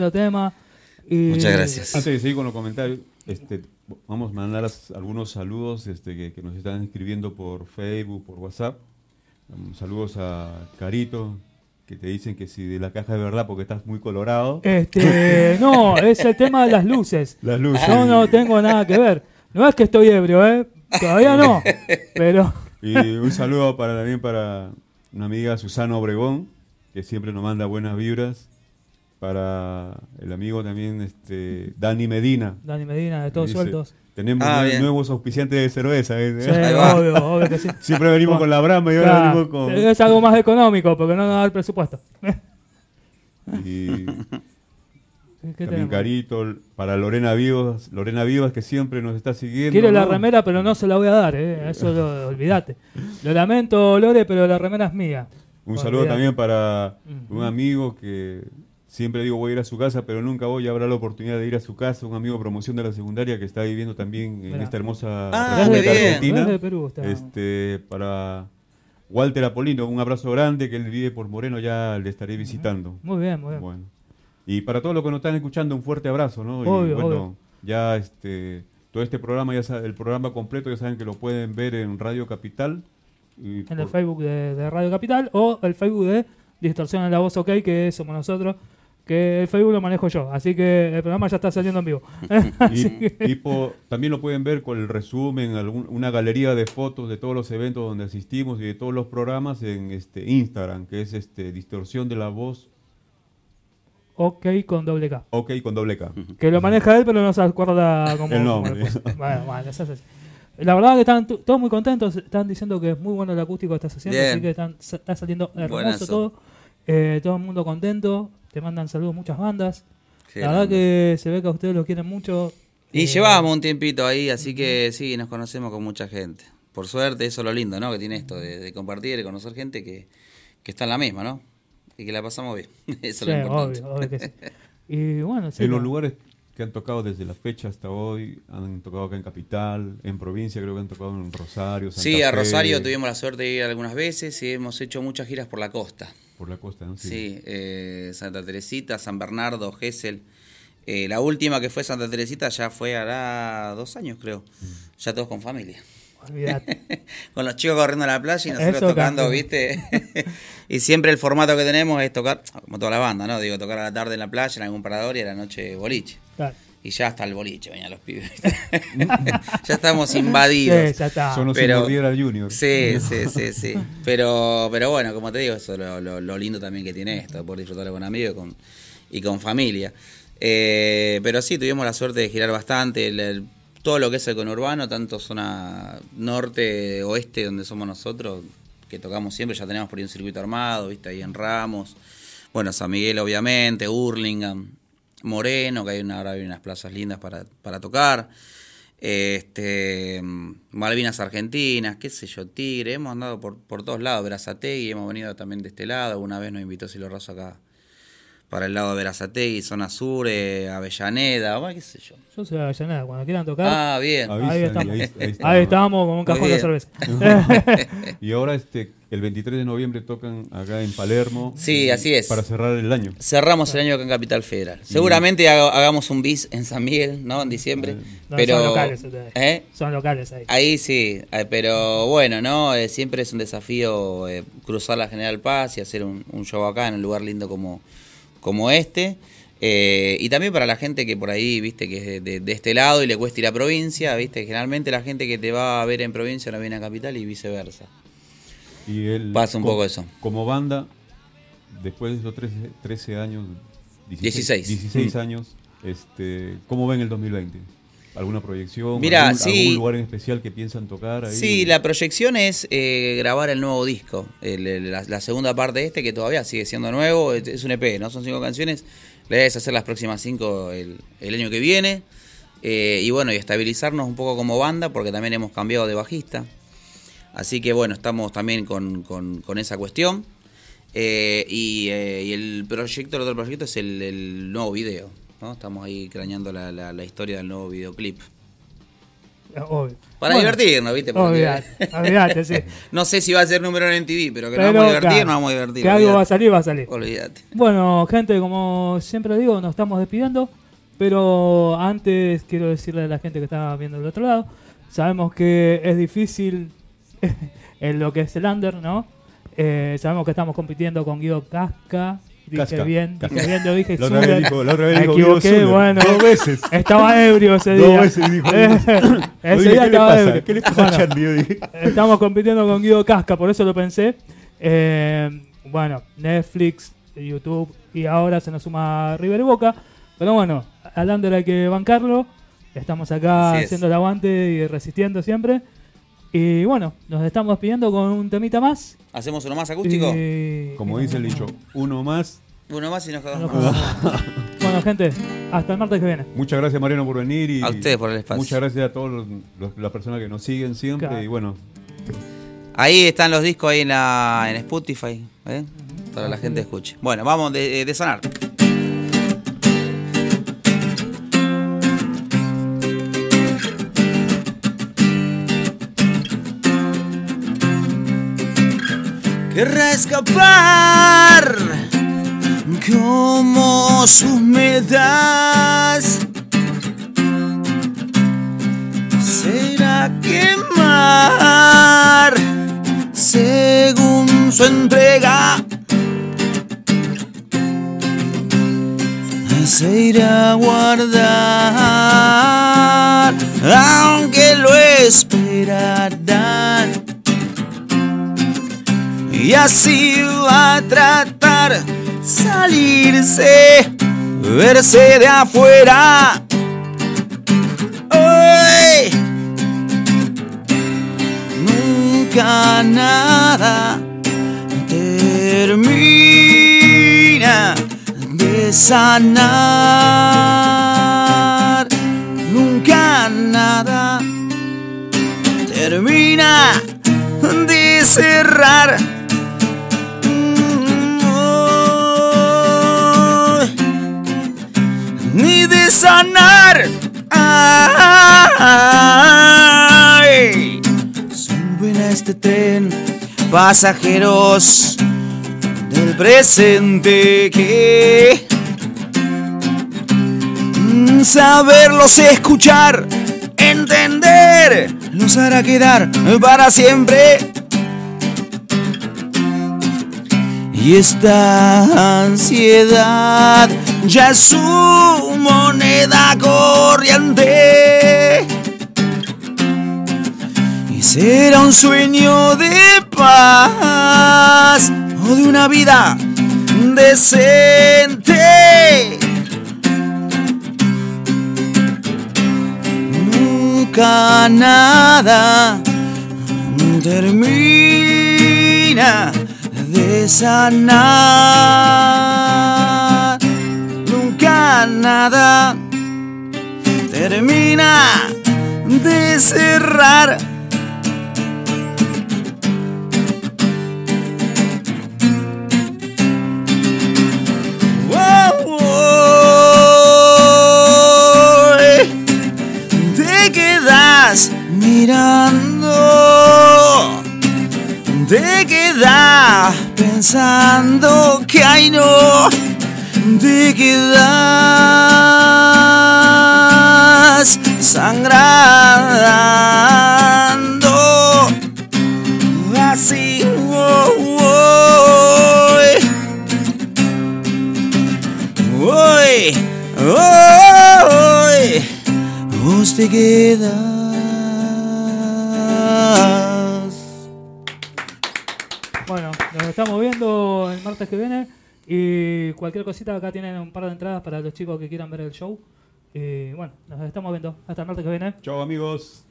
Lindo tema. Y, Muchas gracias. Antes de seguir con los comentarios, este, vamos a mandar algunos saludos este, que, que nos están escribiendo por Facebook, por WhatsApp. Um, saludos a Carito, que te dicen que si de la caja de verdad porque estás muy colorado. Este, no, es el tema de las luces. Las luces. Yo no tengo nada que ver. No es que estoy ebrio, ¿eh? Todavía no. Pero. Y un saludo para, también para una amiga Susana Obregón, que siempre nos manda buenas vibras. Para el amigo también este, Dani Medina. Dani Medina, de todos Dice, sueltos. Tenemos Ah, nuevos auspiciantes de cerveza. ¿eh? Sí, obvio, obvio que sí. Siempre venimos con la brama y ahora Claro, venimos con... Es algo más económico porque no nos da el presupuesto. Y ¿Qué también tenemos? Carito, para Lorena Vivas, Lorena Vivas que siempre nos está siguiendo. Quiere la remera, pero no se la voy a dar, ¿eh? Eso lo, olvídate. Lo lamento, Lore, pero la remera es mía. Un saludo también para un amigo que siempre digo voy a ir a su casa, pero nunca voy a habrá la oportunidad de ir a su casa, un amigo de promoción de la secundaria que está viviendo también en esta hermosa Ah, República Argentina. de Perú, está. Este, para Walter Apolino, un abrazo grande, que él vive por Moreno, ya le estaré visitando. Muy bien, muy bien. Bueno. Y para todos los que nos están escuchando, un fuerte abrazo, ¿no? Y Obvio, bueno, obvio. ya este todo este programa, ya sa- el programa completo, ya saben que lo pueden ver en Radio Capital. y En el Facebook de, de Radio Capital o el Facebook de Distorsión en la Voz OK, que somos nosotros, que el Facebook lo manejo yo. Así que el programa ya está saliendo en vivo. Y, que- y po- también lo pueden ver con el resumen, algún- una galería de fotos de todos los eventos donde asistimos y de todos los programas en este Instagram, que es este Distorsión de la Voz, OK con doble K. ok con doble K. Que lo maneja él, pero no se acuerda cómo. El nombre. Bueno, bueno, eso es así. La verdad que están todos muy contentos, están diciendo que es muy bueno el acústico que estás haciendo, Bien. así que están, está saliendo hermoso Buenazo. todo. Eh, todo el mundo contento, te mandan saludos muchas bandas. Qué la verdad que se ve que a ustedes lo quieren mucho. Y Eh, llevábamos un tiempito ahí, así que sí, nos conocemos con mucha gente. Por suerte, eso es lo lindo, ¿no? Que tiene esto de, de compartir y conocer gente que, que está en la misma, ¿no? Y que la pasamos bien. Eso es lo importante. obvio, obvio que sí. Y bueno, sí, En los lo- lugares que han tocado desde la fecha hasta hoy, han tocado acá en Capital, en provincia creo que han tocado en Rosario, Santa Sí, a Fe, Rosario tuvimos la suerte de ir algunas veces y hemos hecho muchas giras por la costa. Por la costa, ¿no? Sí, eh, Santa Teresita, San Bernardo, Gesell. Eh, la última que fue Santa Teresita ya fue hará dos años, creo. Ya todos con familia. con los chicos corriendo a la playa y nosotros Eso tocando. ¿viste? y siempre el formato que tenemos es tocar, como toda la banda, ¿no? Digo, tocar a la tarde en la playa, en algún parador y a la noche boliche. Claro. Y ya hasta el boliche venían los pibes. ya estamos invadidos. Sí, ya está. Son los Pero- Junior. Sí, sí, sí, sí. Pero, pero bueno, como te digo, eso es lo, lo- lo lindo también que tiene esto, poder disfrutarlo con amigos y con, y con familia. Eh, pero sí, tuvimos la suerte de girar bastante. el- el- todo lo que es el conurbano, tanto zona norte, oeste, donde somos nosotros, que tocamos siempre, ya tenemos por ahí un circuito armado, viste, ahí en Ramos. Bueno, San Miguel, obviamente, Hurlingham, Moreno, que hay una, ahora hay unas plazas lindas para, para tocar. Este, Malvinas Argentinas, qué sé yo, Tigre, hemos andado por, por todos lados, Verazategui, hemos venido también de este lado, una vez nos invitó Silo Razo acá para el lado de Verazategui, zona sur, eh, Avellaneda, bueno, qué sé yo. Yo soy de Avellaneda, cuando quieran tocar. Ah, bien. Avisa, ahí estamos. ahí- Ahí, ahí estamos. estamos con un cajón de cerveza. Y ahora este el 23 de noviembre tocan acá en Palermo. Sí, así es. Para cerrar el año. Cerramos el año acá en Capital Federal. Seguramente haga- hagamos un bis en San Miguel, ¿no? En diciembre. No, pero, son locales. ¿Eh? Son locales ahí. Ahí sí, eh, pero bueno, ¿no? Eh, siempre es un desafío eh, cruzar la General Paz y hacer un, un show acá en un lugar lindo como, como este. Eh, y también para la gente que por ahí, viste, que es de, de- de este lado y le cuesta ir a provincia, viste, generalmente la gente que te va a ver en provincia no viene a capital y viceversa. Y él, Pasa un co- poco eso. Como banda, después de esos 13, 13 años, 16. 16 Mm. años, este, ¿cómo ven el 2020? ¿Alguna proyección? Mira, ¿Algún, sí. algún lugar en especial que piensan tocar? Ahí? Sí, la proyección es eh, grabar el nuevo disco, el- el- la, la segunda parte de este que todavía sigue siendo nuevo, es, es un EP, ¿no? Son cinco canciones, la idea es hacer las próximas cinco el, el año que viene eh, y bueno, y estabilizarnos un poco como banda porque también hemos cambiado de bajista, así que bueno, estamos también con, con- con esa cuestión Eh, y, eh, y el proyecto, el otro proyecto es el, el nuevo video, ¿no? Estamos ahí craneando la, la- la historia del nuevo videoclip. Obvio. Para Bueno, divertirnos, ¿viste? Olvidate, olvidate, sí. No sé si va a ser número en MTV, pero que nos Pero, vamos a divertir, claro, nos vamos a divertir. Que algo va a salir, va a salir. Olvídate. Bueno, gente, como siempre digo, nos estamos despidiendo. Pero antes quiero decirle a la gente que está viendo del otro lado, sabemos que es difícil en lo que es el under, ¿no? Eh, sabemos que estamos compitiendo con Guido Casca. Dije Casca, bien, Casca. dije bien, lo dije vez Zuller. dijo, la otra vez Me dijo Guido equivoqué, Zuller. bueno. Dos veces. Estaba ebrio ese Dos día. veces dijo. ese día dije, ¿Qué le estaba ebrio. ¿Qué le pasa Bueno, a Charlie? Yo dije. Estamos compitiendo con Guido Casca, por eso lo pensé. Eh, bueno, Netflix, YouTube y ahora se nos suma River y Boca. Pero bueno, al Under hay que bancarlo. Estamos acá Así es. haciendo el aguante y resistiendo siempre. Y bueno, nos estamos despidiendo con un temita más. ¿Hacemos uno más acústico? Y- Como dice el dicho, uno más. Uno más y nos No, quedamos. bueno, gente, hasta el martes que viene. Muchas gracias Mariano por venir y A ustedes por el espacio. Muchas gracias a todas las personas que nos siguen siempre Claro. y bueno, Ahí están los discos ahí en, la, en Spotify, ¿eh? para la gente escuche. Bueno, vamos de, de sonar. Querrá escapar como sus metas se irá a quemar según su entrega. Se irá guardar, Va a tratar salirse, verse de afuera. ¡Ay! Nunca nada termina. de sanar. Nunca nada termina de cerrar. Ni de sanar. Ay. Suben a este tren pasajeros del presente que mm, saberlos escuchar, entender, los hará quedar para siempre. Y esta ansiedad ya es su moneda corriente. Y será un sueño de paz o de una vida decente. Nunca nada termina de sanar. Nunca nada termina de cerrar. Te quedas mirando, te quedas pensando que ay no, quedas sangrando así. vos te quedas. Bueno, nos estamos viendo el martes que viene. Y cualquier cosita, acá tienen un par de entradas para los chicos que quieran ver el show. Y bueno, nos estamos viendo. Hasta el martes que viene. Chao amigos.